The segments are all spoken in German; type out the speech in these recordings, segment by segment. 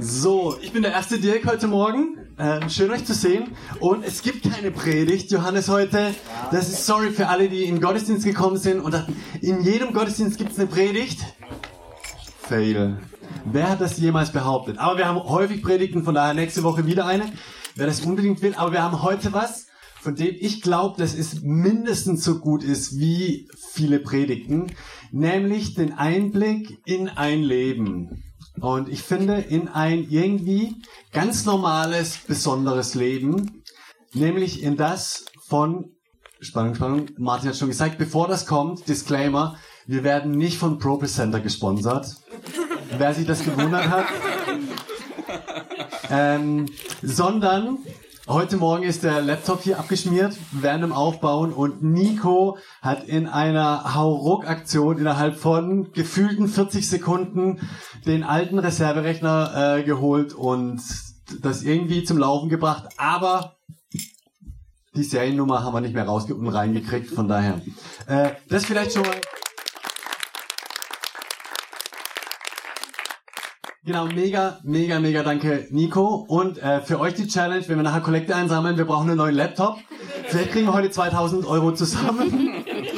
So, ich bin der erste Dirk heute Morgen. Ähm, schön euch zu sehen. Und es gibt keine Predigt, Johannes, heute. Das ist sorry für alle, die in den Gottesdienst gekommen sind und in jedem Gottesdienst gibt es eine Predigt. Fail. Wer hat das jemals behauptet? Aber wir haben häufig Predigten, von daher nächste Woche wieder eine, wer das unbedingt will. Aber wir haben heute was, von dem ich glaube, dass es mindestens so gut ist wie viele Predigten, nämlich den Einblick in ein Leben. Und ich finde, in ein irgendwie ganz normales, besonderes Leben, nämlich in das von, Spannung, Spannung, Martin hat schon gesagt, bevor das kommt, Disclaimer, wir werden nicht von ProPresenter gesponsert. Wer sich das gewundert hat. Ähm, sondern Heute Morgen ist der Laptop hier abgeschmiert während dem Aufbauen und Nico hat in einer Hauruck-Aktion innerhalb von gefühlten 40 Sekunden den alten Reserverechner äh, geholt und das irgendwie zum Laufen gebracht. Aber die Seriennummer haben wir nicht mehr rausge und reingekriegt, von daher. Äh, das vielleicht schon mal. Genau, mega, mega, mega danke, Nico. Und äh, für euch die Challenge, wenn wir nachher Kollekte einsammeln, wir brauchen einen neuen Laptop. Vielleicht kriegen wir heute 2000 Euro zusammen.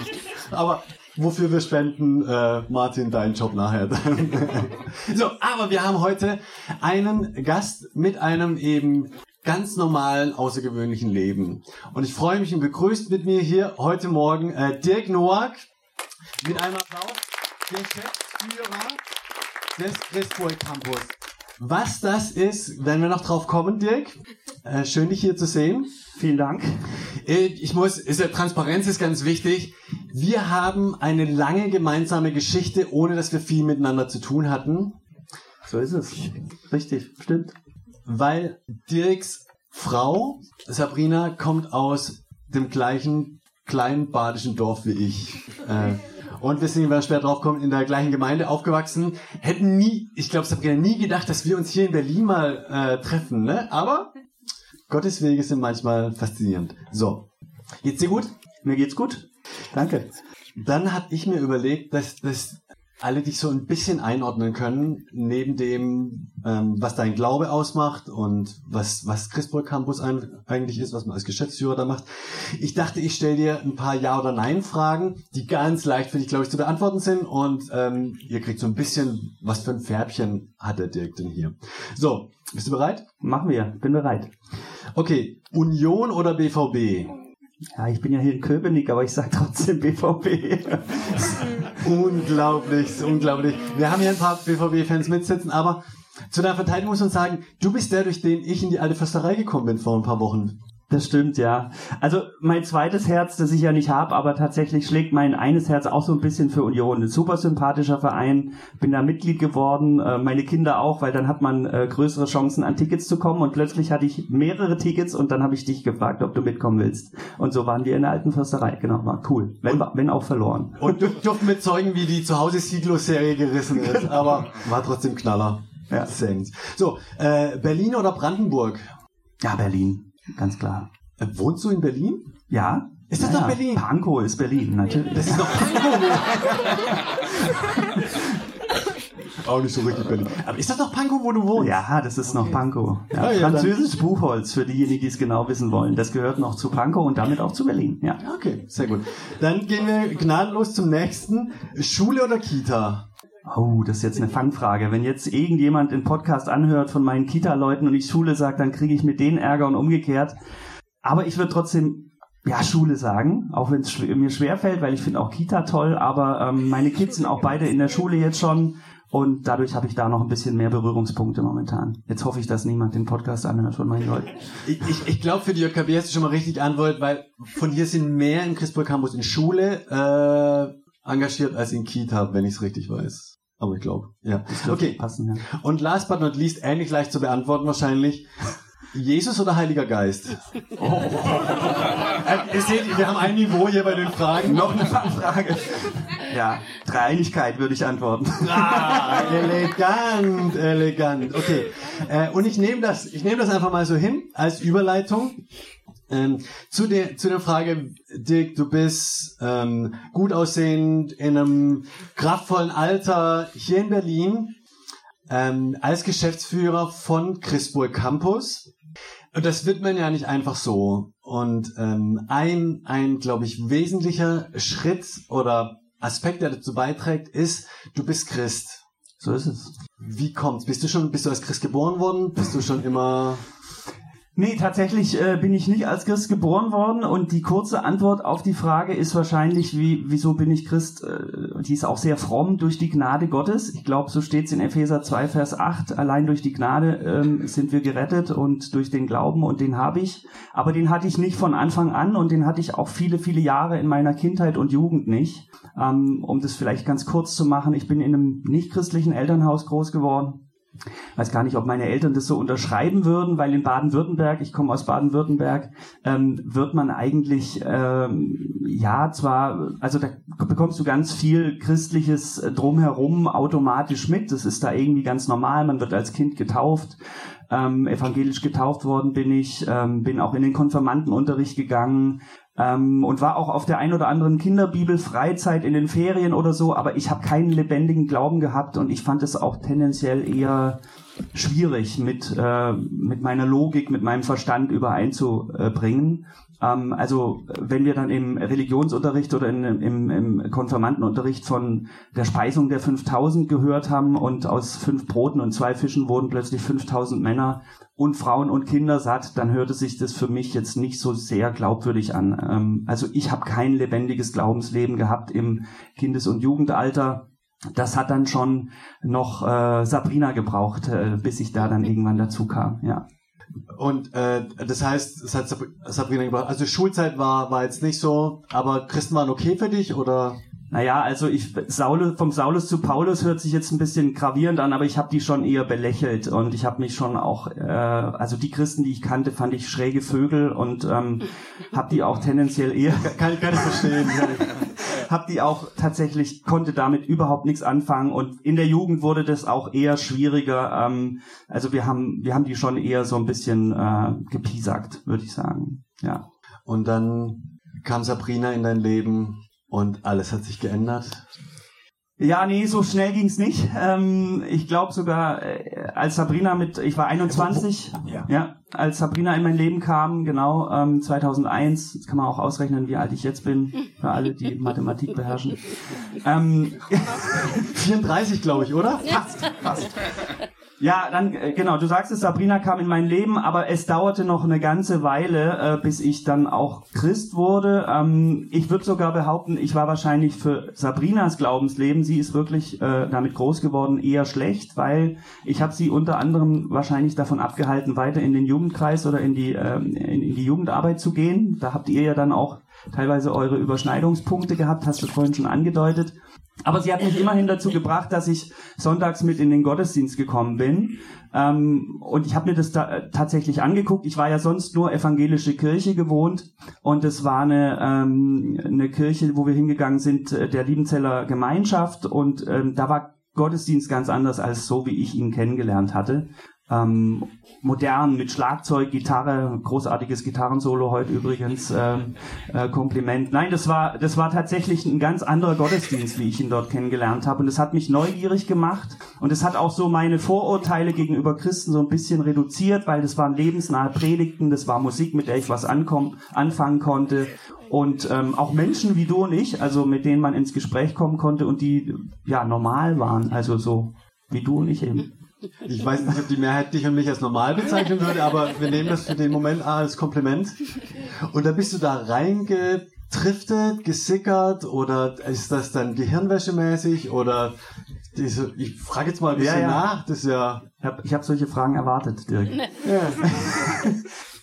Aber wofür wir spenden, äh, Martin, dein Job nachher. so, aber wir haben heute einen Gast mit einem eben ganz normalen, außergewöhnlichen Leben. Und ich freue mich und begrüßt mit mir hier heute Morgen äh, Dirk Noack mit einem Applaus, Geschäftsführer des Campus. Was das ist, werden wir noch drauf kommen, Dirk. Äh, schön, dich hier zu sehen. Vielen Dank. Äh, Ich muss, ist ja, Transparenz ist ganz wichtig. Wir haben eine lange gemeinsame Geschichte, ohne dass wir viel miteinander zu tun hatten, So ist es. Richtig, stimmt. weil Dirks Frau, Sabrina, kommt aus dem gleichen kleinen badischen Dorf wie ich. Äh, und wenn wir später drauf kommen, in der gleichen Gemeinde aufgewachsen. Hätten nie, ich glaube, Sabrina, nie gedacht, dass wir uns hier in Berlin mal äh, treffen, ne? Aber Gottes Wege sind manchmal faszinierend. So. Geht's dir gut? Mir geht's gut. Danke. Dann habe ich mir überlegt, dass, dass alle dich so ein bisschen einordnen können, neben dem, ähm, was dein Glaube ausmacht und was, was Christburg Campus ein, eigentlich ist, was man als Geschäftsführer da macht. Ich dachte, ich stelle dir ein paar Ja- oder Nein-Fragen, die ganz leicht für dich, glaube ich, zu beantworten sind und ähm, ihr kriegt so ein bisschen, was für ein Färbchen hat der Dirk denn hier. So, bist du bereit? Machen wir. Bin bereit. Okay, Union oder BVB? Ja, ich bin ja hier in Köpenick, aber ich sag trotzdem BVB. Unglaublich, unglaublich. Wir haben hier ein paar BVB-Fans mitsitzen, aber zu deiner Verteidigung muss man sagen, du bist der, durch den ich in die alte Försterei gekommen bin vor ein paar Wochen. Das stimmt, ja. Also mein zweites Herz, das ich ja nicht habe, aber tatsächlich schlägt mein eines Herz auch so ein bisschen für Union. Ein super sympathischer Verein, bin da Mitglied geworden, äh, meine Kinder auch, weil dann hat man äh, größere Chancen an Tickets zu kommen und plötzlich hatte ich mehrere Tickets und dann habe ich dich gefragt, ob du mitkommen willst. Und so waren wir in der alten Försterei, genau, war cool, wenn, wenn auch verloren. Und du durften mit zeugen, wie die Zuhause-Siglo-Serie gerissen ist, aber war trotzdem Knaller. Ja. Sense. So, äh, Berlin oder Brandenburg? Ja, Berlin, ganz klar. Äh, wohnst du in Berlin? Ja? Ist das ja, doch Berlin? Pankow ist Berlin, natürlich. Das ist doch Pankow. Auch nicht so richtig Berlin. Aber ist das doch Pankow, wo du wohnst? Ja, das ist noch Pankow. Ja, Ah, ja, dann- Französisch Buchholz, für diejenigen, die es genau wissen wollen. Das gehört noch zu Pankow und damit auch zu Berlin. Ja. Okay, sehr gut. Dann gehen wir gnadenlos zum nächsten. Schule oder Kita? Oh, das ist jetzt eine Fangfrage. Wenn jetzt irgendjemand den Podcast anhört von meinen Kita-Leuten und ich Schule sage, dann kriege ich mit denen Ärger und umgekehrt. Aber ich würde trotzdem ja Schule sagen, auch wenn es schw mir schwerfällt, weil ich finde auch Kita toll. Aber ähm, meine Kids sind auch beide in der Schule jetzt schon und dadurch habe ich da noch ein bisschen mehr Berührungspunkte momentan. Jetzt hoffe ich, dass niemand den Podcast anhört von meinen Leuten. Ich, ich, ich glaube, für die JKB hast du schon mal richtig Antwort, weil von hier sind mehr im Christburg Campus in Schule äh, engagiert als in Kita, wenn ich es richtig weiß. Aber ich glaube, ja. Okay. Passen, ja. Und last but not least, ähnlich leicht zu beantworten wahrscheinlich. Jesus oder Heiliger Geist? Oh. Äh, ihr seht, wir haben ein Niveau hier bei den Fragen. Noch eine Frage. Ja, Dreieinigkeit würde ich antworten. Ah, elegant, elegant. Okay. Äh, und ich nehme das, ich nehme das einfach mal so hin als Überleitung. Ähm, zu, der, zu der Frage, Dick, du bist ähm, gut aussehend, in einem kraftvollen Alter hier in Berlin, ähm, als Geschäftsführer von Chrisburg Campus. Und das wird man ja nicht einfach so. Und ähm, ein, ein glaube ich, wesentlicher Schritt oder Aspekt, der dazu beiträgt, ist, du bist Christ. So ist es. Wie kommt's? Bist du schon, bist du als Christ geboren worden? Bist du schon immer Nee, tatsächlich äh, bin ich nicht als Christ geboren worden und die kurze Antwort auf die Frage ist wahrscheinlich, wie, wieso bin ich Christ? Äh, die ist auch sehr fromm durch die Gnade Gottes. Ich glaube, so steht es in Epheser 2, Vers 8. Allein durch die Gnade ähm, sind wir gerettet und durch den Glauben und den habe ich. Aber den hatte ich nicht von Anfang an und den hatte ich auch viele, viele Jahre in meiner Kindheit und Jugend nicht. Ähm, um das vielleicht ganz kurz zu machen, ich bin in einem nicht christlichen Elternhaus groß geworden weiß gar nicht, ob meine Eltern das so unterschreiben würden, weil in Baden-Württemberg, ich komme aus Baden-Württemberg, ähm, wird man eigentlich, ähm, ja, zwar, also da bekommst du ganz viel christliches drumherum automatisch mit. Das ist da irgendwie ganz normal. Man wird als Kind getauft. Ähm, evangelisch getauft worden bin ich, ähm, bin auch in den Konfirmandenunterricht gegangen, ähm, und war auch auf der ein oder anderen Kinderbibel Freizeit in den Ferien oder so, aber ich habe keinen lebendigen Glauben gehabt und ich fand es auch tendenziell eher schwierig mit äh, mit meiner Logik, mit meinem Verstand übereinzubringen. Ähm, also wenn wir dann im Religionsunterricht oder in, im, im Konfirmandenunterricht von der Speisung der 5000 gehört haben und aus fünf Broten und zwei Fischen wurden plötzlich 5000 Männer und Frauen und Kinder satt, dann hörte sich das für mich jetzt nicht so sehr glaubwürdig an. Ähm, also ich habe kein lebendiges Glaubensleben gehabt im Kindes- und Jugendalter. Das hat dann schon noch äh, Sabrina gebraucht, äh, bis ich da dann irgendwann dazu kam. Ja. Und äh, das heißt, es hat Sabrina gebracht. Also Schulzeit war war jetzt nicht so, aber Christen waren okay für dich oder? Naja, also ich Saulus, vom Saulus zu Paulus hört sich jetzt ein bisschen gravierend an, aber ich habe die schon eher belächelt und ich habe mich schon auch, äh, also die Christen, die ich kannte, fand ich schräge Vögel und ähm, habe die auch tendenziell eher. Kann, kann ich verstehen. habe die auch tatsächlich, konnte damit überhaupt nichts anfangen und in der Jugend wurde das auch eher schwieriger. Ähm, also wir haben, wir haben die schon eher so ein bisschen äh, gepiesackt, würde ich sagen. Ja. Und dann kam Sabrina in dein Leben und alles hat sich geändert. Ja, nee, so schnell ging's nicht. Ähm, ich glaube sogar, äh, als Sabrina mit, ich war 21, ja. ja, als Sabrina in mein Leben kam, genau, ähm, 2001, jetzt kann man auch ausrechnen, wie alt ich jetzt bin, für alle, die Mathematik beherrschen. Ähm, 34, glaube ich, oder? Fast, fast. Ja, dann äh, genau, du sagst es, Sabrina kam in mein Leben, aber es dauerte noch eine ganze Weile, äh, bis ich dann auch Christ wurde. Ähm, ich würde sogar behaupten, ich war wahrscheinlich für Sabrinas Glaubensleben, sie ist wirklich äh, damit groß geworden, eher schlecht, weil ich habe sie unter anderem wahrscheinlich davon abgehalten, weiter in den Jugendkreis oder in die, äh, in, in die Jugendarbeit zu gehen. Da habt ihr ja dann auch teilweise eure Überschneidungspunkte gehabt, hast du vorhin schon angedeutet. Aber sie hat mich immerhin dazu gebracht, dass ich sonntags mit in den Gottesdienst gekommen bin. Ähm, und ich habe mir das da, äh, tatsächlich angeguckt. Ich war ja sonst nur evangelische Kirche gewohnt. Und es war eine, ähm, eine Kirche, wo wir hingegangen sind, äh, der Liebenzeller Gemeinschaft. Und ähm, da war Gottesdienst ganz anders als so, wie ich ihn kennengelernt hatte ähm, modern mit Schlagzeug, Gitarre, großartiges Gitarrensolo heute übrigens, ähm, äh, Kompliment. Nein, das war das war tatsächlich ein ganz anderer Gottesdienst, wie ich ihn dort kennengelernt habe und es hat mich neugierig gemacht und es hat auch so meine Vorurteile gegenüber Christen so ein bisschen reduziert, weil das waren lebensnahe Predigten, das war Musik, mit der ich was anfangen konnte und ähm, auch Menschen wie du und ich, also mit denen man ins Gespräch kommen konnte und die ja normal waren, also so wie du und ich eben. Ich weiß nicht, ob die Mehrheit dich und mich als normal bezeichnen würde, aber wir nehmen das für den Moment als Kompliment. Und da bist du da reingetriftet, gesickert oder ist das dann gehirnwäschemäßig oder diese, ich frage jetzt mal ein bisschen ja, ja. nach, das ist ja... Ich habe hab solche Fragen erwartet, Dirk. Ja.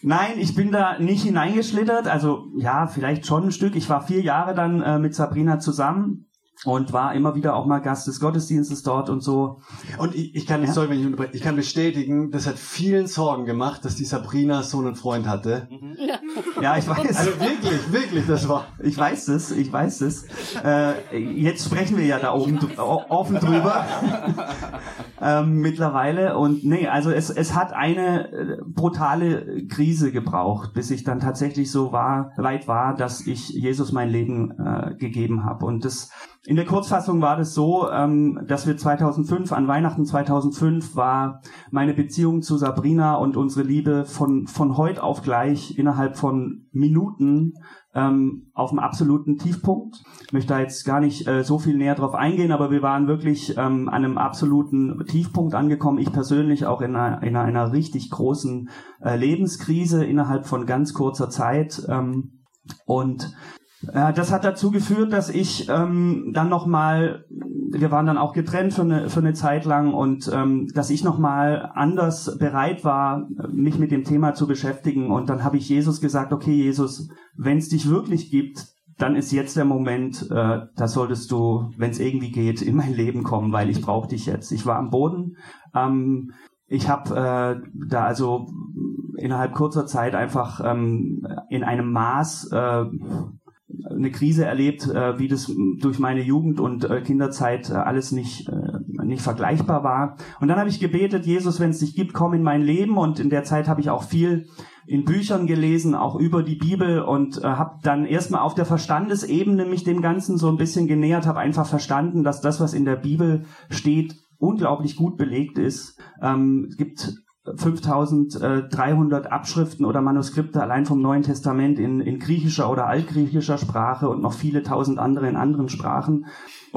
Nein, ich bin da nicht hineingeschlittert, also ja, vielleicht schon ein Stück. Ich war vier Jahre dann äh, mit Sabrina zusammen und war immer wieder auch mal Gast des Gottesdienstes dort und so. Und ich, ich kann, Ja? sorry, wenn ich unterbreche, ich kann bestätigen, das hat vielen Sorgen gemacht, dass die Sabrina so einen Freund hatte. Ja, ich weiß. Also wirklich, wirklich, das war. Ich weiß es, ich weiß es. Äh, jetzt sprechen wir ja da oben offen drüber. ähm, mittlerweile. Und nee, also es, es hat eine äh, brutale Krise gebraucht, bis ich dann tatsächlich so war, weit war, dass ich Jesus mein Leben äh, gegeben habe. Und das in der Kurzfassung war das so, ähm, dass wir 2005, an Weihnachten 2005, war meine Beziehung zu Sabrina und unsere Liebe von, von heute auf gleich innerhalb von Minuten ähm, auf dem absoluten Tiefpunkt. Ich möchte da jetzt gar nicht äh, so viel näher drauf eingehen, aber wir waren wirklich ähm, an einem absoluten Tiefpunkt angekommen. Ich persönlich auch in einer, in einer, richtig großen äh, Lebenskrise innerhalb von ganz kurzer Zeit. Ähm, und äh, das hat dazu geführt, dass ich ähm, dann nochmal, wir waren dann auch getrennt für eine, für eine Zeit lang und ähm, dass ich nochmal anders bereit war, mich mit dem Thema zu beschäftigen. Und dann habe ich Jesus gesagt, okay Jesus, wenn es dich wirklich gibt, dann ist jetzt der Moment, äh, da solltest du, wenn es irgendwie geht, in mein Leben kommen, weil ich brauche dich jetzt. Ich war am Boden. Ähm, ich habe äh, da also innerhalb kurzer Zeit einfach ähm, in einem Maß äh, eine Krise erlebt, äh, wie das durch meine Jugend und äh, Kinderzeit äh, alles nicht, äh, nicht vergleichbar war. Und dann habe ich gebetet, Jesus, wenn es dich gibt, komm in mein Leben. Und in der Zeit habe ich auch viel in Büchern gelesen, auch über die Bibel und äh, habe dann erstmal auf der Verstandesebene mich dem Ganzen so ein bisschen genähert, habe einfach verstanden, dass das, was in der Bibel steht, unglaublich gut belegt ist. Ähm, es gibt 5300 Abschriften oder Manuskripte allein vom Neuen Testament in, in griechischer oder altgriechischer Sprache und noch viele tausend andere in anderen Sprachen.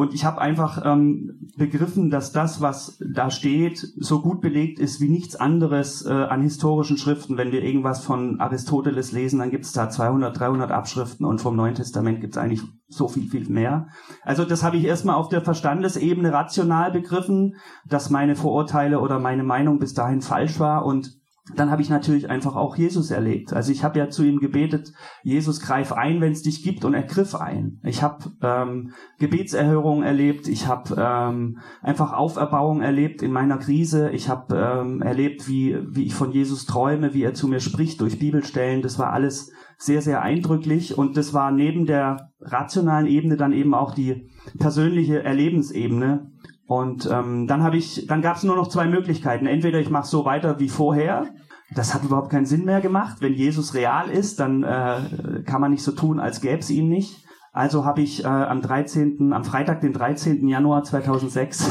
Und ich habe einfach ähm, begriffen, dass das, was da steht, so gut belegt ist wie nichts anderes äh, an historischen Schriften. Wenn wir irgendwas von Aristoteles lesen, dann gibt es da 200, 300 Abschriften und vom Neuen Testament gibt es eigentlich so viel, viel mehr. Also das habe ich erstmal auf der Verstandesebene rational begriffen, dass meine Vorurteile oder meine Meinung bis dahin falsch war und dann habe ich natürlich einfach auch Jesus erlebt. Also ich habe ja zu ihm gebetet, Jesus greif ein, wenn es dich gibt, und er griff ein. Ich habe ähm, Gebetserhörungen erlebt, ich habe ähm, einfach Auferbauung erlebt in meiner Krise, ich habe ähm, erlebt, wie, wie ich von Jesus träume, wie er zu mir spricht durch Bibelstellen. Das war alles sehr, sehr eindrücklich und das war neben der rationalen Ebene dann eben auch die persönliche Erlebensebene. Und ähm, dann habe ich, dann gab es nur noch zwei Möglichkeiten. Entweder ich mache so weiter wie vorher. Das hat überhaupt keinen Sinn mehr gemacht. Wenn Jesus real ist, dann äh, kann man nicht so tun, als gäbe es ihn nicht. Also habe ich äh, am 13., am Freitag, den 13. Januar 2006,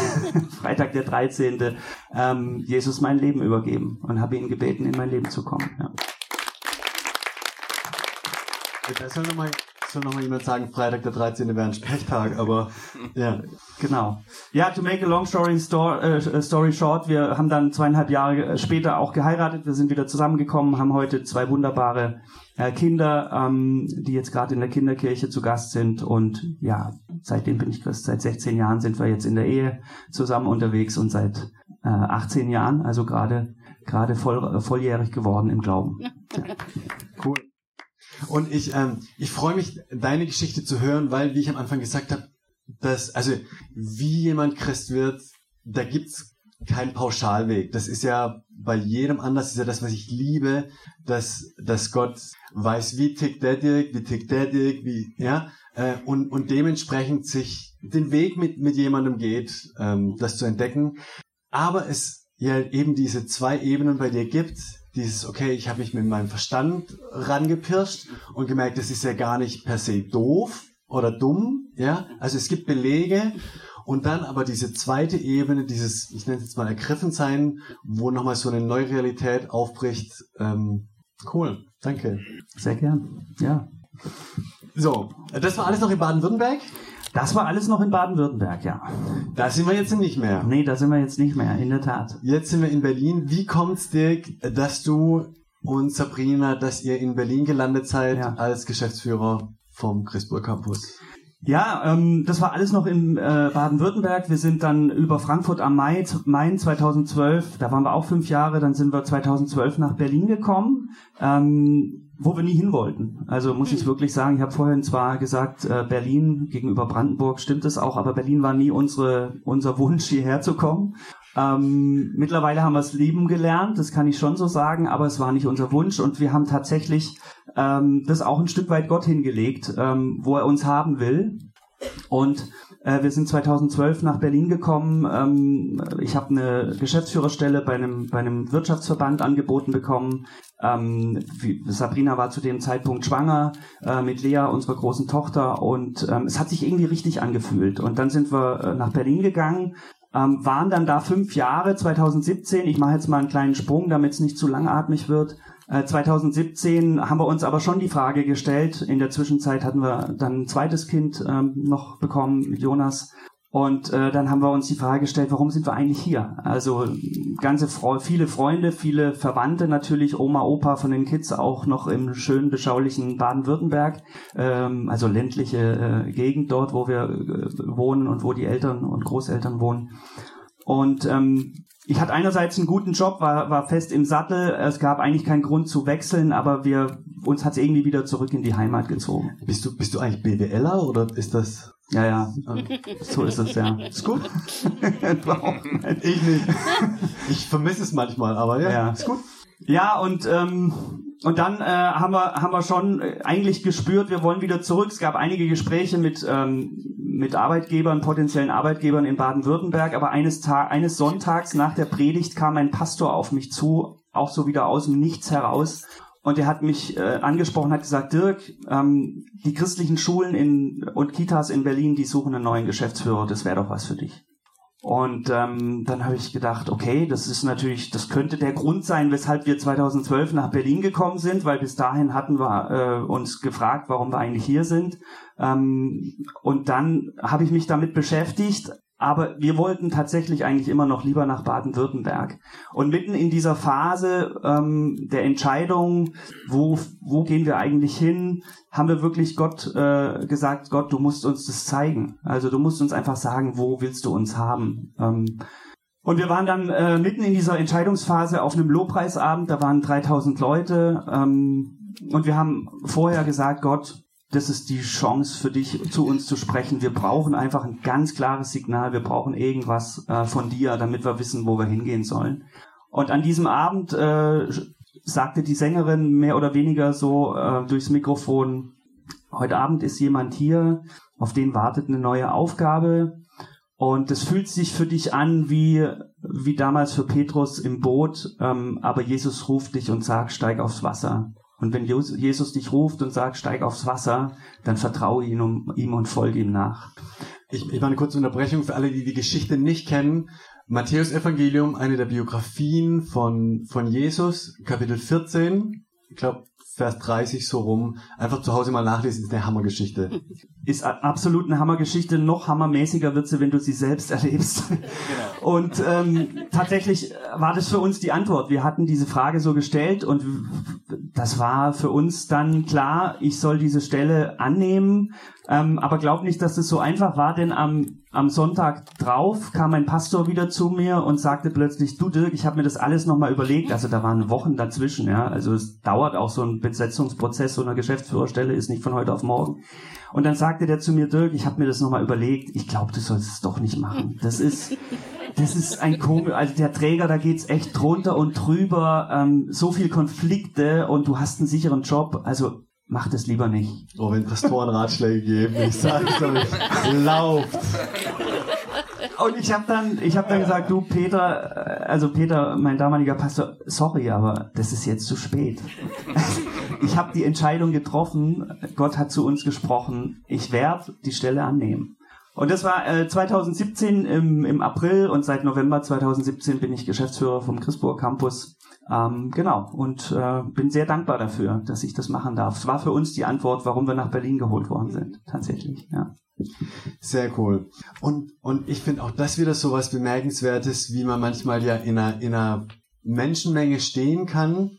Freitag der 13., ähm, Jesus mein Leben übergeben und habe ihn gebeten, in mein Leben zu kommen. Ja. Soll nochmal soll noch mal jemand sagen, Freitag der 13. wäre ein Sprechtag, aber ja. Genau. Ja, to make a long story, story, äh, story short, wir haben dann zweieinhalb Jahre später auch geheiratet. Wir sind wieder zusammengekommen, haben heute zwei wunderbare äh, Kinder, ähm, die jetzt gerade in der Kinderkirche zu Gast sind. Und ja, seitdem bin ich Christ. Seit 16 Jahren sind wir jetzt in der Ehe zusammen unterwegs und seit äh, 18 Jahren, also gerade gerade voll, äh, volljährig geworden im Glauben. Cool. Und ich, ähm, ich freue mich, deine Geschichte zu hören, weil, wie ich am Anfang gesagt habe, dass, also wie jemand Christ wird, da gibt's keinen Pauschalweg. Das ist ja bei jedem anders, ist ja das, was ich liebe, dass, dass Gott weiß, wie tickt der Dirk, wie tickt der Dirk, wie, ja, äh, und, und dementsprechend sich den Weg mit, mit jemandem geht, ähm, das zu entdecken. Aber es ja eben diese zwei Ebenen bei dir gibt, dieses, okay, ich habe mich mit meinem Verstand rangepirscht und gemerkt, das ist ja gar nicht per se doof oder dumm, ja. Also es gibt Belege und dann aber diese zweite Ebene, dieses, ich nenne es jetzt mal ergriffen sein, wo nochmal so eine neue Realität aufbricht. Ähm, cool, danke. Sehr gern. Ja. So, das war alles noch in Baden-Württemberg. Das war alles noch in Baden-Württemberg, ja. Da sind wir jetzt nicht mehr. Nee, da sind wir jetzt nicht mehr, in der Tat. Jetzt sind wir in Berlin. Wie kommt's, Dirk, dass du und Sabrina, dass ihr in Berlin gelandet seid Ja. als Geschäftsführer vom Christburg Campus? Ja, ähm, das war alles noch in äh, Baden-Württemberg. Wir sind dann über Frankfurt am Mai, Main 2012, da waren wir auch fünf Jahre, dann sind wir 2012 nach Berlin gekommen, ähm, wo wir nie hin wollten. Also muss ich wirklich sagen, ich habe vorhin zwar gesagt, äh, Berlin gegenüber Brandenburg stimmt es auch, aber Berlin war nie unsere, unser Wunsch, hierher zu kommen. Ähm, mittlerweile haben wir es lieben gelernt, das kann ich schon so sagen, aber es war nicht unser Wunsch und wir haben tatsächlich ähm, das auch ein Stück weit Gott hingelegt, ähm, wo er uns haben will. Und äh, wir sind 2012 nach Berlin gekommen. Ähm, ich habe eine Geschäftsführerstelle bei einem, bei einem Wirtschaftsverband angeboten bekommen. Ähm, Sabrina war zu dem Zeitpunkt schwanger äh, mit Lea, unserer großen Tochter. Und ähm, es hat sich irgendwie richtig angefühlt. Und dann sind wir äh, nach Berlin gegangen, ähm, waren dann da fünf Jahre, 2017. Ich mache jetzt mal einen kleinen Sprung, damit es nicht zu langatmig wird. 2017 äh, haben wir uns aber schon die Frage gestellt. In der Zwischenzeit hatten wir dann ein zweites Kind ähm, noch bekommen Jonas. Und äh, dann haben wir uns die Frage gestellt, warum sind wir eigentlich hier? Also ganze Fre viele Freunde, viele Verwandte natürlich, Oma, Opa von den Kids auch noch im schönen, beschaulichen Baden-Württemberg, ähm, also ländliche äh, Gegend dort, wo wir äh, wohnen und wo die Eltern und Großeltern wohnen. Und ähm, ich hatte einerseits einen guten Job, war, war fest im Sattel. Es gab eigentlich keinen Grund zu wechseln, aber wir uns hat es irgendwie wieder zurück in die Heimat gezogen. Bist du bist du eigentlich BWLer oder ist das? Ja, ja, so ist es ja. Ist gut. ich nicht. Ich vermisse es manchmal, aber ja, ja. ist gut. Ja, und ähm, und dann äh, haben wir haben wir schon äh, eigentlich gespürt, wir wollen wieder zurück. Es gab einige Gespräche mit ähm, mit Arbeitgebern, potenziellen Arbeitgebern in Baden-Württemberg, aber eines Tag eines Sonntags nach der Predigt kam ein Pastor auf mich zu, auch so wieder aus dem Nichts heraus. Und er hat mich äh, angesprochen, hat gesagt, Dirk, ähm, die christlichen Schulen in, und Kitas in Berlin, die suchen einen neuen Geschäftsführer, das wäre doch was für dich. Und ähm, dann habe ich gedacht, okay, das ist natürlich, das könnte der Grund sein, weshalb wir 2012 nach Berlin gekommen sind, weil bis dahin hatten wir äh, uns gefragt, warum wir eigentlich hier sind. Ähm, und dann habe ich mich damit beschäftigt, aber wir wollten tatsächlich eigentlich immer noch lieber nach Baden-Württemberg. Und mitten in dieser Phase ähm, der Entscheidung, wo, wo gehen wir eigentlich hin, haben wir wirklich Gott äh, gesagt, Gott, du musst uns das zeigen. Also du musst uns einfach sagen, wo willst du uns haben. Ähm, und wir waren dann äh, mitten in dieser Entscheidungsphase auf einem Lobpreisabend, da waren 3000 Leute. Ähm, und wir haben vorher gesagt, Gott, das ist die Chance für dich, zu uns zu sprechen. Wir brauchen einfach ein ganz klares Signal. Wir brauchen irgendwas äh, von dir, damit wir wissen, wo wir hingehen sollen. Und an diesem Abend äh, sagte die Sängerin mehr oder weniger so äh, durchs Mikrofon, heute Abend ist jemand hier, auf den wartet eine neue Aufgabe. Und es fühlt sich für dich an wie, wie damals für Petrus im Boot, ähm, aber Jesus ruft dich und sagt, steig aufs Wasser. Und wenn Jesus dich ruft und sagt, steig aufs Wasser, dann vertraue ihm, ihm und folge ihm nach. Ich, ich mache eine kurze Unterbrechung für alle, die die Geschichte nicht kennen. Matthäus Evangelium, eine der Biografien von, von Jesus, Kapitel 14. Ich glaube, Vers 30 so rum. Einfach zu Hause mal nachlesen, ist eine Hammergeschichte. Ist absolut eine Hammergeschichte. Noch hammermäßiger wird sie, wenn du sie selbst erlebst. Genau. Und ähm, tatsächlich war das für uns die Antwort. Wir hatten diese Frage so gestellt und das war für uns dann klar, ich soll diese Stelle annehmen. Ähm, aber glaub nicht, dass das so einfach war, denn am, am Sonntag drauf kam ein Pastor wieder zu mir und sagte plötzlich, du Dirk, ich habe mir das alles nochmal überlegt. Also da waren Wochen dazwischen, ja. Also es dauert auch so ein Besetzungsprozess so einer Geschäftsführerstelle, ist nicht von heute auf morgen. Und dann sagte der zu mir, Dirk, ich habe mir das nochmal überlegt, ich glaube, du sollst es doch nicht machen. Das ist, das ist ein komisch, also der Träger, da geht's echt drunter und drüber, ähm, so viel Konflikte und du hast einen sicheren Job, also mach das lieber nicht. Oh, wenn Pastoren Ratschläge geben, ich sag's euch, lauft. Und ich habe dann, ich habe dann gesagt, du Peter, äh, also Peter, mein damaliger Pastor, sorry, aber das ist jetzt zu spät. Ich habe die Entscheidung getroffen, Gott hat zu uns gesprochen, ich werde die Stelle annehmen. Und das war äh, 2017 im, im April und seit November 2017 bin ich Geschäftsführer vom Chrisburg Campus. Ähm, genau, und äh, bin sehr dankbar dafür, dass ich das machen darf. Es war für uns die Antwort, warum wir nach Berlin geholt worden sind, tatsächlich, ja. Sehr cool. Und, und ich finde auch das wieder so was Bemerkenswertes, wie man manchmal ja in einer, in einer Menschenmenge stehen kann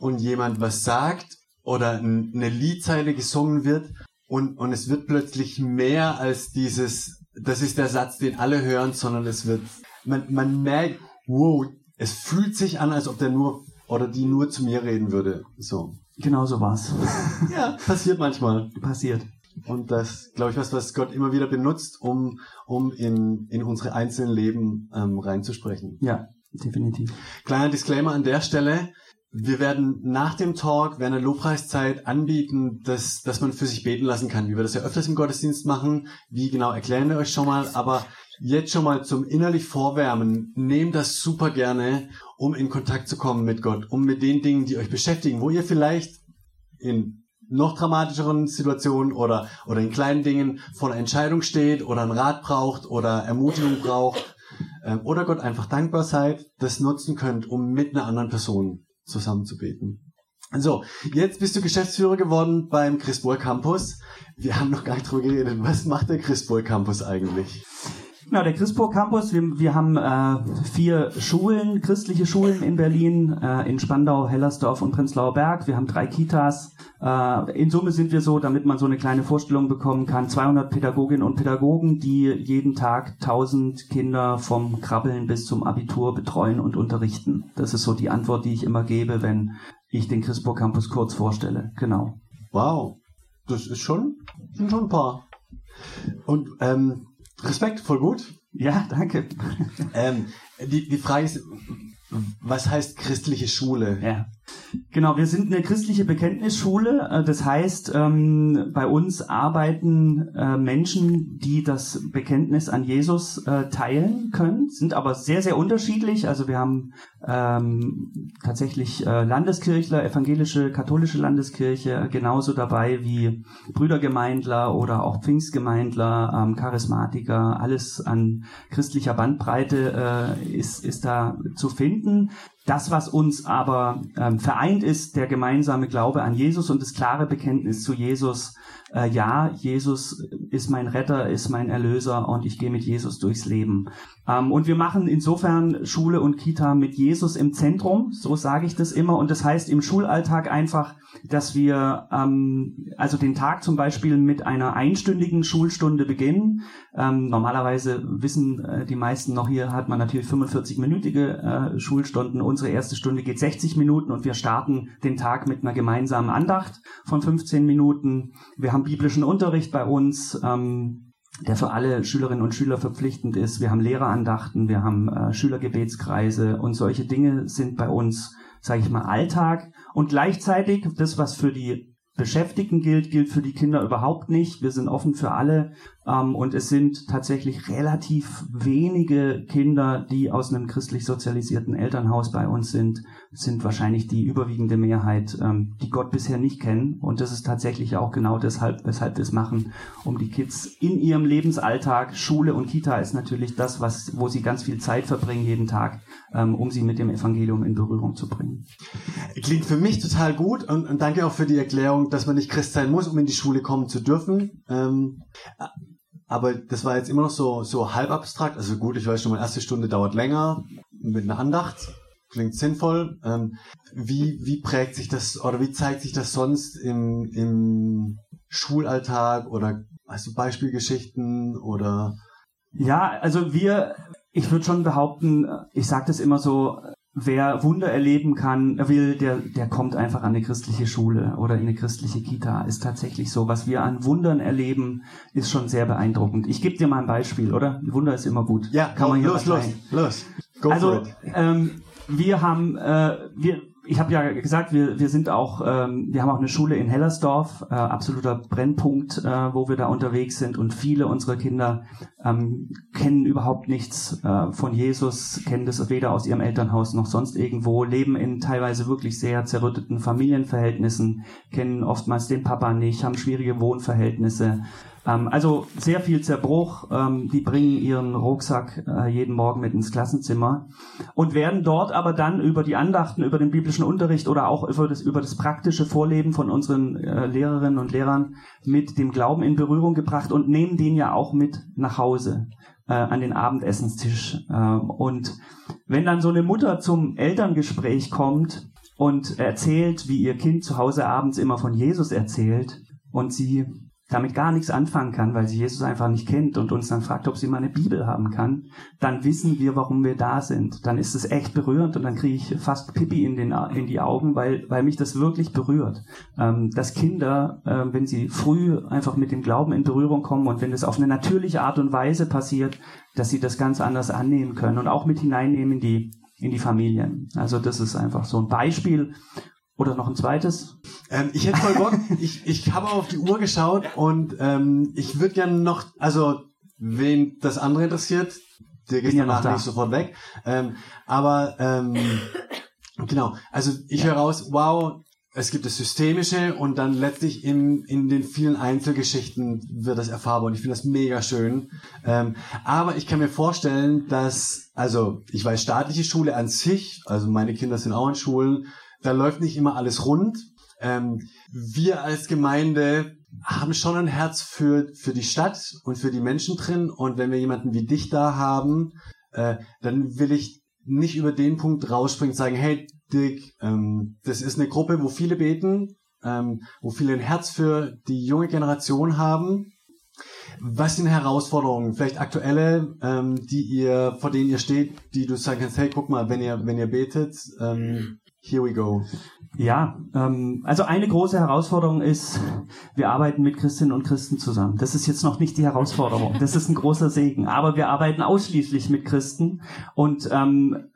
und jemand was sagt oder eine Liedzeile gesungen wird und, und es wird plötzlich mehr als dieses, das ist der Satz, den alle hören, sondern es wird, man, man merkt, wow, es fühlt sich an, als ob der nur oder die nur zu mir reden würde. So. Genau so war's. Ja, passiert manchmal. Passiert. Und das, glaube ich, was, was Gott immer wieder benutzt, um, um in, in unsere einzelnen Leben ähm, reinzusprechen. Ja, definitiv. Kleiner Disclaimer an der Stelle. Wir werden nach dem Talk, während der Lobpreiszeit anbieten, dass, dass man für sich beten lassen kann, wie wir das ja öfters im Gottesdienst machen. Wie genau erklären wir euch schon mal. Aber jetzt schon mal zum innerlich Vorwärmen, nehmt das super gerne, um in Kontakt zu kommen mit Gott, um mit den Dingen, die euch beschäftigen, wo ihr vielleicht in noch dramatischeren Situationen oder, oder in kleinen Dingen vor einer Entscheidung steht oder einen Rat braucht oder Ermutigung braucht ähm, oder Gott einfach dankbar seid, das nutzen könnt, um mit einer anderen Person zusammen zu beten. So, jetzt bist du Geschäftsführer geworden beim Christbohl Campus. Wir haben noch gar nicht drüber geredet. Was macht der Christbohl Campus eigentlich? Genau, der Christburg Campus, wir, wir haben äh, vier Schulen, christliche Schulen in Berlin, äh, in Spandau, Hellersdorf und Prenzlauer Berg. Wir haben drei Kitas. Äh, in Summe sind wir so, damit man so eine kleine Vorstellung bekommen kann, 200 Pädagoginnen und Pädagogen, die jeden Tag 1000 Kinder vom Krabbeln bis zum Abitur betreuen und unterrichten. Das ist so die Antwort, die ich immer gebe, wenn ich den Christburg Campus kurz vorstelle. Genau. Wow, das ist schon, sind schon ein paar. Und ähm, Respekt, voll gut. Ja, danke. Ähm, die, die Frage ist, was heißt christliche Schule? Ja. Genau, wir sind eine christliche Bekenntnisschule. Äh, Das heißt, ähm, bei uns arbeiten äh, Menschen, die das Bekenntnis an Jesus äh, teilen können, sind aber sehr, sehr unterschiedlich. Also wir haben ähm, tatsächlich Landeskirchler, evangelische, katholische Landeskirche genauso dabei wie Brüdergemeindler oder auch Pfingstgemeindler, ähm, Charismatiker. Alles an christlicher Bandbreite ist, ist da zu finden. Das, was uns aber ähm, vereint, ist der gemeinsame Glaube an Jesus und das klare Bekenntnis zu Jesus. Äh, ja, Jesus ist mein Retter, ist mein Erlöser und ich gehe mit Jesus durchs Leben. Ähm, und wir machen insofern Schule und Kita mit Jesus im Zentrum, so sage ich das immer. Und das heißt im Schulalltag einfach, dass wir ähm, also den Tag zum Beispiel mit einer einstündigen Schulstunde beginnen. Ähm, normalerweise wissen äh, die meisten noch hier, hat man natürlich 45-minütige äh, Schulstunden. Unsere erste Stunde geht 60 Minuten und wir starten den Tag mit einer gemeinsamen Andacht von 15 Minuten. Wir haben biblischen Unterricht bei uns. Ähm, der für alle Schülerinnen und Schüler verpflichtend ist. Wir haben Lehrerandachten, wir haben äh, Schülergebetskreise und solche Dinge sind bei uns, sage ich mal, Alltag. Und gleichzeitig das, was für die Beschäftigten gilt, gilt für die Kinder überhaupt nicht. Wir sind offen für alle ähm, und es sind tatsächlich relativ wenige Kinder, die aus einem christlich sozialisierten Elternhaus bei uns sind, sind wahrscheinlich die überwiegende Mehrheit, ähm, die Gott bisher nicht kennen. Und das ist tatsächlich auch genau deshalb, weshalb wir es machen, um die Kids in ihrem Lebensalltag, Schule und Kita ist natürlich das, was, wo sie ganz viel Zeit verbringen jeden Tag, ähm, um sie mit dem Evangelium in Berührung zu bringen. Klingt für mich total gut und, und danke auch für die Erklärung, dass man nicht Christ sein muss, um in die Schule kommen zu dürfen. Ähm, aber das war jetzt immer noch so, so halb abstrakt. Also gut, ich weiß schon, meine erste Stunde dauert länger mit einer Andacht. Klingt sinnvoll. Ähm, wie, wie prägt sich das oder wie zeigt sich das sonst im, im Schulalltag oder hast du Beispielgeschichten oder Ja, also wir, ich würde schon behaupten, ich sage das immer so, wer Wunder erleben kann, will, der, der kommt einfach an eine christliche Schule oder in eine christliche Kita. Ist tatsächlich so. Was wir an Wundern erleben, ist schon sehr beeindruckend. Ich gebe dir mal ein Beispiel, oder? Wunder ist immer gut. ja, kann man hier los, los, los. Go also for it. ähm, wir haben äh, wir ich habe ja gesagt, wir, wir sind auch, ähm, wir haben auch eine Schule in Hellersdorf, äh, absoluter Brennpunkt, äh, wo wir da unterwegs sind. Und viele unserer Kinder ähm, kennen überhaupt nichts äh, von Jesus, kennen das weder aus ihrem Elternhaus noch sonst irgendwo, leben in teilweise wirklich sehr zerrütteten Familienverhältnissen, kennen oftmals den Papa nicht, haben schwierige Wohnverhältnisse, ähm, also sehr viel Zerbruch. Ähm, die bringen ihren Rucksack äh, jeden Morgen mit ins Klassenzimmer und werden dort aber dann über die Andachten, über den biblischen Unterricht oder auch über das, über das praktische Vorleben von unseren äh, Lehrerinnen und Lehrern mit dem Glauben in Berührung gebracht und nehmen den ja auch mit nach Hause äh, an den Abendessenstisch. Ähm, und wenn dann so eine Mutter zum Elterngespräch kommt und erzählt, wie ihr Kind zu Hause abends immer von Jesus erzählt und sie damit gar nichts anfangen kann, weil sie Jesus einfach nicht kennt und uns dann fragt, ob sie mal eine Bibel haben kann, dann wissen wir, warum wir da sind. Dann ist es echt berührend und dann kriege ich fast Pipi in, den, in die Augen, weil, weil mich das wirklich berührt. Ähm, dass Kinder, äh, wenn sie früh einfach mit dem Glauben in Berührung kommen und wenn das auf eine natürliche Art und Weise passiert, dass sie das ganz anders annehmen können und auch mit hineinnehmen in die, in die Familien. Also das ist einfach so ein Beispiel. Oder noch ein zweites? Ähm, ich hätte voll Bock. ich ich habe auf die Uhr geschaut und ähm, ich würde gerne noch, also wen das andere interessiert, der geht ja danach da. nicht sofort weg. Ähm, aber ähm, genau, also ich höre raus, wow, es gibt das Systemische und dann letztlich in, in den vielen Einzelgeschichten wird das erfahrbar und ich finde das mega schön. Ähm, aber ich kann mir vorstellen, dass, also ich weiß, staatliche Schule an sich, also meine Kinder sind auch in Schulen, da läuft nicht immer alles rund. Ähm, wir als Gemeinde haben schon ein Herz für, für die Stadt und für die Menschen drin und wenn wir jemanden wie dich da haben, äh, dann will ich nicht über den Punkt rausspringen und sagen, hey Dick, ähm, das ist eine Gruppe, wo viele beten, ähm, wo viele ein Herz für die junge Generation haben. Was sind Herausforderungen, vielleicht aktuelle, ähm, die ihr, vor denen ihr steht, die du sagen kannst, hey, guck mal, wenn ihr, wenn ihr betet, ähm, here we go. Ja, ähm, also eine große Herausforderung ist, wir arbeiten mit Christinnen und Christen zusammen. Das ist jetzt noch nicht die Herausforderung. Das ist ein großer Segen. Aber wir arbeiten ausschließlich mit Christen und ähm,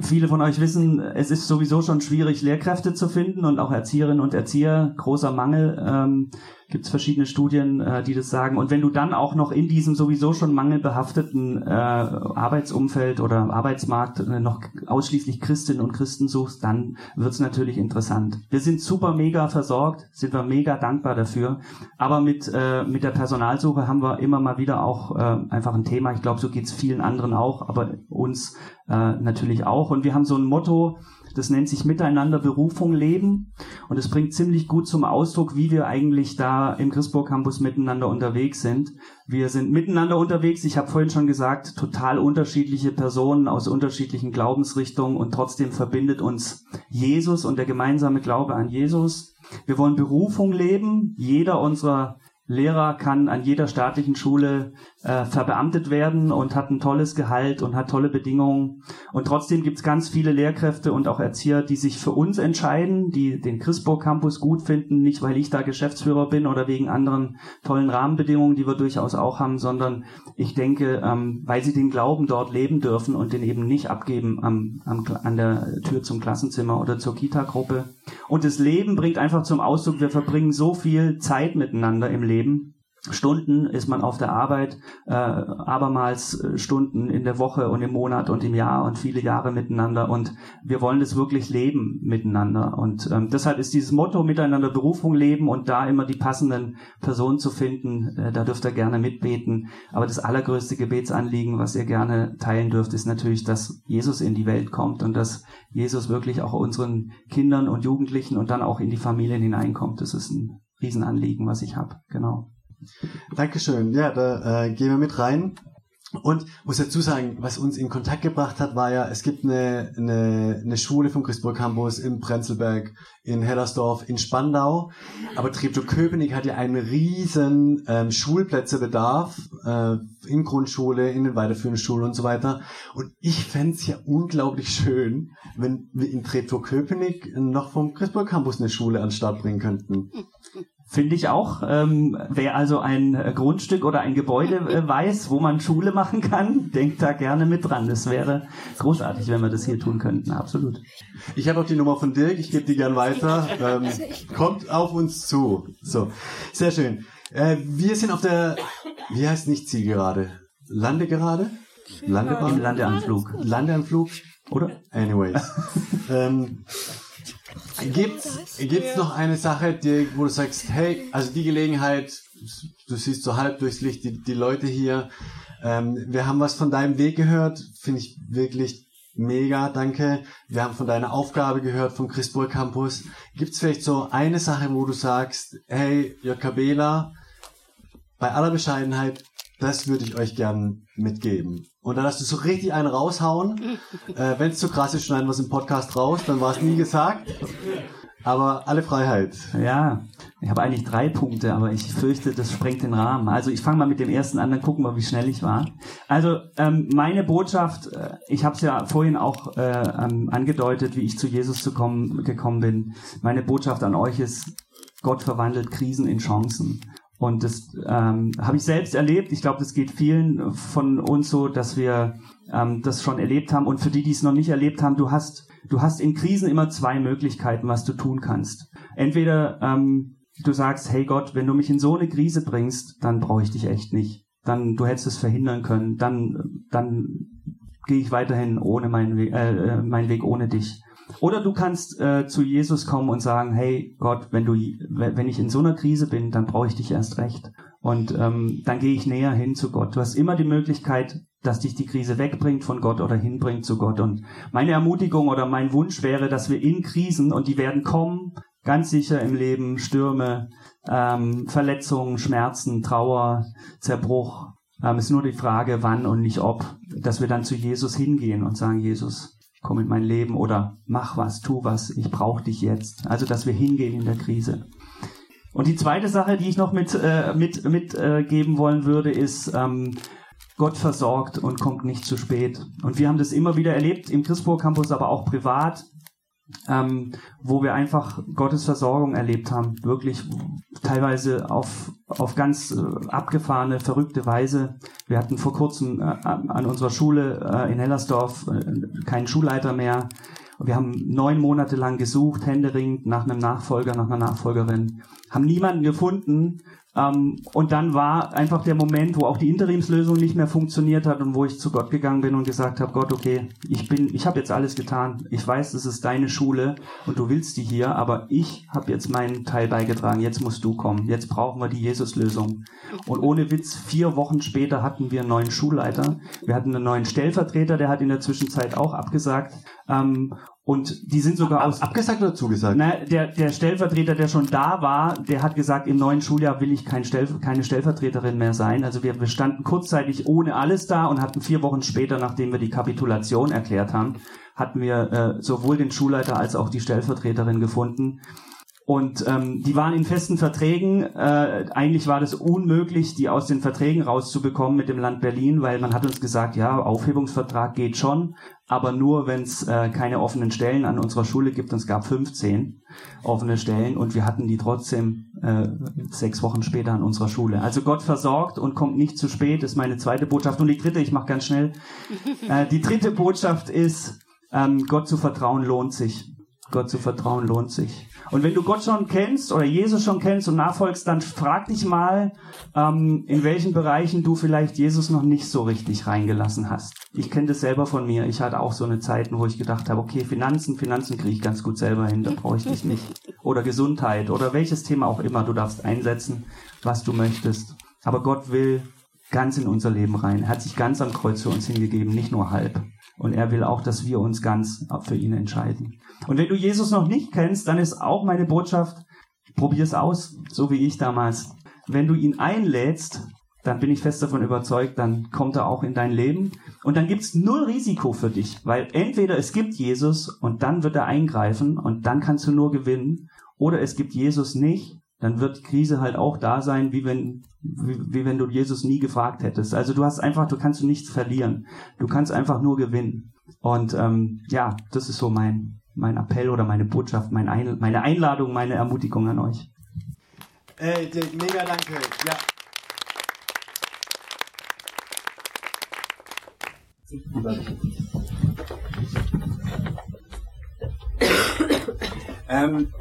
Viele von euch wissen, es ist sowieso schon schwierig, Lehrkräfte zu finden und auch Erzieherinnen und Erzieher, großer Mangel. Ähm, Gibt es verschiedene Studien, äh, die das sagen. Und wenn du dann auch noch in diesem sowieso schon mangelbehafteten äh, Arbeitsumfeld oder Arbeitsmarkt äh, noch ausschließlich Christinnen und Christen suchst, dann wird's natürlich interessant. Wir sind super mega versorgt, sind wir mega dankbar dafür. Aber mit, äh, mit der Personalsuche haben wir immer mal wieder auch äh, einfach ein Thema. Ich glaube, so geht's vielen anderen auch, aber uns äh, natürlich auch. Und wir haben so ein Motto, das nennt sich Miteinander Berufung leben. Und es bringt ziemlich gut zum Ausdruck, wie wir eigentlich da im Christburg Campus miteinander unterwegs sind. Wir sind miteinander unterwegs. Ich habe vorhin schon gesagt, total unterschiedliche Personen aus unterschiedlichen Glaubensrichtungen und trotzdem verbindet uns Jesus und der gemeinsame Glaube an Jesus. Wir wollen Berufung leben. Jeder unserer Lehrer kann an jeder staatlichen Schule äh, verbeamtet werden und hat ein tolles Gehalt und hat tolle Bedingungen. Und trotzdem gibt es ganz viele Lehrkräfte und auch Erzieher, die sich für uns entscheiden, die den Christburg Campus gut finden, nicht weil ich da Geschäftsführer bin oder wegen anderen tollen Rahmenbedingungen, die wir durchaus auch haben, sondern ich denke, ähm, weil sie den Glauben dort leben dürfen und den eben nicht abgeben am, am, an der Tür zum Klassenzimmer oder zur Kita-Gruppe. Und das Leben bringt einfach zum Ausdruck, wir verbringen so viel Zeit miteinander im Leben. Stunden ist man auf der Arbeit, äh, abermals äh, Stunden in der Woche und im Monat und im Jahr und viele Jahre miteinander und wir wollen das wirklich leben miteinander. Und ähm, deshalb ist dieses Motto miteinander Berufung leben und da immer die passenden Personen zu finden, äh, da dürft ihr gerne mitbeten, aber das allergrößte Gebetsanliegen, was ihr gerne teilen dürft, ist natürlich, dass Jesus in die Welt kommt und dass Jesus wirklich auch unseren Kindern und Jugendlichen und dann auch in die Familien hineinkommt. Das ist ein Riesenanliegen, was ich habe, genau. Dankeschön. Ja, da äh, gehen wir mit rein. Und muss dazu sagen, was uns in Kontakt gebracht hat, war ja, es gibt eine, eine, eine Schule vom Christburg Campus in Prenzlberg, in Hellersdorf, in Spandau. Aber Treptow-Köpenick hat ja einen riesen ähm, Schulplätzebedarf äh, in Grundschule, in den weiterführenden Schulen und so weiter. Und ich fänd's ja unglaublich schön, wenn wir in Treptow-Köpenick noch vom Christburg Campus eine Schule an den Start bringen könnten. Finde ich auch. Ähm, wer also ein Grundstück oder ein Gebäude äh, weiß, wo man Schule machen kann, denkt da gerne mit dran. Das wäre großartig, wenn wir das hier tun könnten. Absolut. Ich habe auch die Nummer von Dirk, ich gebe die gern weiter. Ähm, kommt auf uns zu. So, sehr schön. Äh, wir sind auf der, wie heißt nicht Zielgerade? Landegerade? Im Landebahn? Landeanflug. Landeanflug? Oder? Anyways. ähm, gibt's, gibt's noch eine Sache, die, wo du sagst, hey, also die Gelegenheit, du siehst so halb durchs Licht die, die Leute hier, ähm, wir haben was von deinem Weg gehört, finde ich wirklich mega, danke. Wir haben von deiner Aufgabe gehört vom Christburg Campus. Gibt's vielleicht so eine Sache, wo du sagst, hey, Jokabela, bei aller Bescheidenheit, das würde ich euch gern mitgeben. Und dann hast du so richtig einen raushauen. Äh, Wenn es zu krass ist, schneiden wir es im Podcast raus, dann war es nie gesagt. aber alle Freiheit. Ja, ich habe eigentlich drei Punkte, aber ich fürchte, das sprengt den Rahmen. Also ich fange mal mit dem ersten an, dann gucken wir, wie schnell ich war. Also ähm, meine Botschaft, äh, ich habe es ja vorhin auch äh, ähm, angedeutet, wie ich zu Jesus zu kommen, gekommen bin. Meine Botschaft an euch ist, Gott verwandelt Krisen in Chancen. Und das ähm, habe ich selbst erlebt. Ich glaube, das geht vielen von uns so, dass wir ähm, das schon erlebt haben. Und für die, die es noch nicht erlebt haben, du hast, du hast in Krisen immer zwei Möglichkeiten, was du tun kannst. Entweder ähm, du sagst, hey Gott, wenn du mich in so eine Krise bringst, dann brauche ich dich echt nicht. Dann, du hättest es verhindern können. Dann, dann gehe ich weiterhin ohne meinen Weg, äh, äh, meinen Weg ohne dich. Oder du kannst äh, zu Jesus kommen und sagen, hey Gott, wenn du, wenn ich in so einer Krise bin, dann brauche ich dich erst recht. Und ähm, dann gehe ich näher hin zu Gott. Du hast immer die Möglichkeit, dass dich die Krise wegbringt von Gott oder hinbringt zu Gott. Und meine Ermutigung oder mein Wunsch wäre, dass wir in Krisen, und die werden kommen, ganz sicher im Leben, Stürme, ähm, Verletzungen, Schmerzen, Trauer, Zerbruch. Ähm, ist nur die Frage, wann und nicht ob, dass wir dann zu Jesus hingehen und sagen, Jesus, komm in mein Leben oder mach was, tu was, ich brauche dich jetzt. Also, dass wir hingehen in der Krise. Und die zweite Sache, die ich noch mit äh, mit mitgeben äh, wollen würde, ist ähm, Gott versorgt und kommt nicht zu spät. Und wir haben das immer wieder erlebt im Christburg Campus, aber auch privat ähm, wo wir einfach Gottes Versorgung erlebt haben, wirklich teilweise auf, auf ganz äh, abgefahrene, verrückte Weise. Wir hatten vor kurzem äh, an unserer Schule äh, in Hellersdorf äh, keinen Schulleiter mehr. Wir haben neun Monate lang gesucht, händeringend nach einem Nachfolger, nach einer Nachfolgerin, haben niemanden gefunden ähm, und dann war einfach der Moment, wo auch die Interimslösung nicht mehr funktioniert hat und wo ich zu Gott gegangen bin und gesagt habe, Gott, okay, ich bin, ich habe jetzt alles getan. Ich weiß, das ist deine Schule und du willst die hier, aber ich habe jetzt meinen Teil beigetragen. Jetzt musst du kommen. Jetzt brauchen wir die Jesus-Lösung. Und ohne Witz, vier Wochen später hatten wir einen neuen Schulleiter. Wir hatten einen neuen Stellvertreter, der hat in der Zwischenzeit auch abgesagt. Ähm, und die sind sogar aus. Abgesagt oder zugesagt? Na, der, der Stellvertreter, der schon da war, der hat gesagt, im neuen Schuljahr will ich kein Stell, keine Stellvertreterin mehr sein. Also wir, wir standen kurzzeitig ohne alles da und hatten vier Wochen später, nachdem wir die Kapitulation erklärt haben, hatten wir äh, sowohl den Schulleiter als auch die Stellvertreterin gefunden. Und ähm, die waren in festen Verträgen. Äh, eigentlich war das unmöglich, die aus den Verträgen rauszubekommen mit dem Land Berlin, weil man hat uns gesagt, ja, Aufhebungsvertrag geht schon, aber nur, wenn es äh, keine offenen Stellen an unserer Schule gibt. Und es gab 15 offene Stellen und wir hatten die trotzdem äh, sechs Wochen später an unserer Schule. Also Gott versorgt und kommt nicht zu spät, ist meine zweite Botschaft. Und die dritte, ich mache ganz schnell, äh, die dritte Botschaft ist, ähm, Gott zu vertrauen lohnt sich. Gott zu vertrauen lohnt sich. Und wenn du Gott schon kennst oder Jesus schon kennst und nachfolgst, dann frag dich mal, ähm, in welchen Bereichen du vielleicht Jesus noch nicht so richtig reingelassen hast. Ich kenne das selber von mir. Ich hatte auch so eine Zeiten, wo ich gedacht habe, okay, Finanzen, Finanzen kriege ich ganz gut selber hin, da brauche ich dich nicht. Oder Gesundheit oder welches Thema auch immer. Du darfst einsetzen, was du möchtest. Aber Gott will ganz in unser Leben rein. Er hat sich ganz am Kreuz für uns hingegeben, nicht nur halb. Und er will auch, dass wir uns ganz für ihn entscheiden. Und wenn du Jesus noch nicht kennst, dann ist auch meine Botschaft, probier es aus, so wie ich damals. Wenn du ihn einlädst, dann bin ich fest davon überzeugt, dann kommt er auch in dein Leben. Und dann gibt's null Risiko für dich, weil entweder es gibt Jesus und dann wird er eingreifen und dann kannst du nur gewinnen, oder es gibt Jesus nicht, dann wird die Krise halt auch da sein, wie wenn, wie, wie wenn du Jesus nie gefragt hättest. Also du hast einfach, du kannst nichts verlieren. Du kannst einfach nur gewinnen. Und ähm, ja, das ist so mein, mein Appell oder meine Botschaft, mein Ein meine Einladung, meine Ermutigung an euch. Ey, mega danke. Ja. Ähm,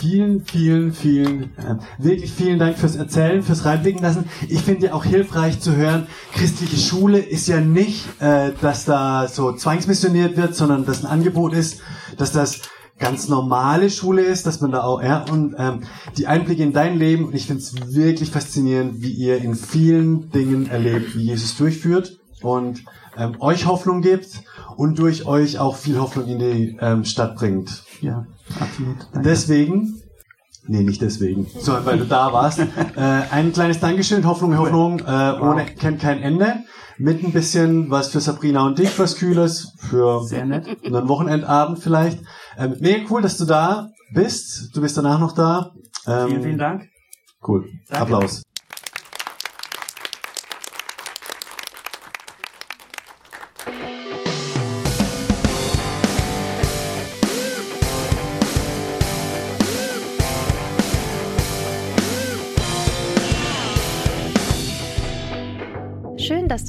vielen, vielen, vielen, äh, wirklich vielen Dank fürs Erzählen, fürs Reinblicken lassen. Ich finde ja auch hilfreich zu hören, christliche Schule ist ja nicht, äh, dass da so zwangsmissioniert wird, sondern dass ein Angebot ist, dass das ganz normale Schule ist, dass man da auch, ja, und ähm, die Einblicke in dein Leben, und ich finde es wirklich faszinierend, wie ihr in vielen Dingen erlebt, wie Jesus durchführt und ähm, euch Hoffnung gibt und durch euch auch viel Hoffnung in die ähm, Stadt bringt. Ja, absolut. Danke. Deswegen Nee, nicht deswegen, sondern weil du da warst. äh, ein kleines Dankeschön, Hoffnung, Hoffnung, äh, ohne kennt kein Ende. Mit ein bisschen was für Sabrina und dich, was Kühles, für Sehr nett. einen Wochenendabend vielleicht. Ähm, mega cool, dass du da bist. Du bist danach noch da. Ähm, Vielen, vielen Dank. Cool. Danke. Applaus.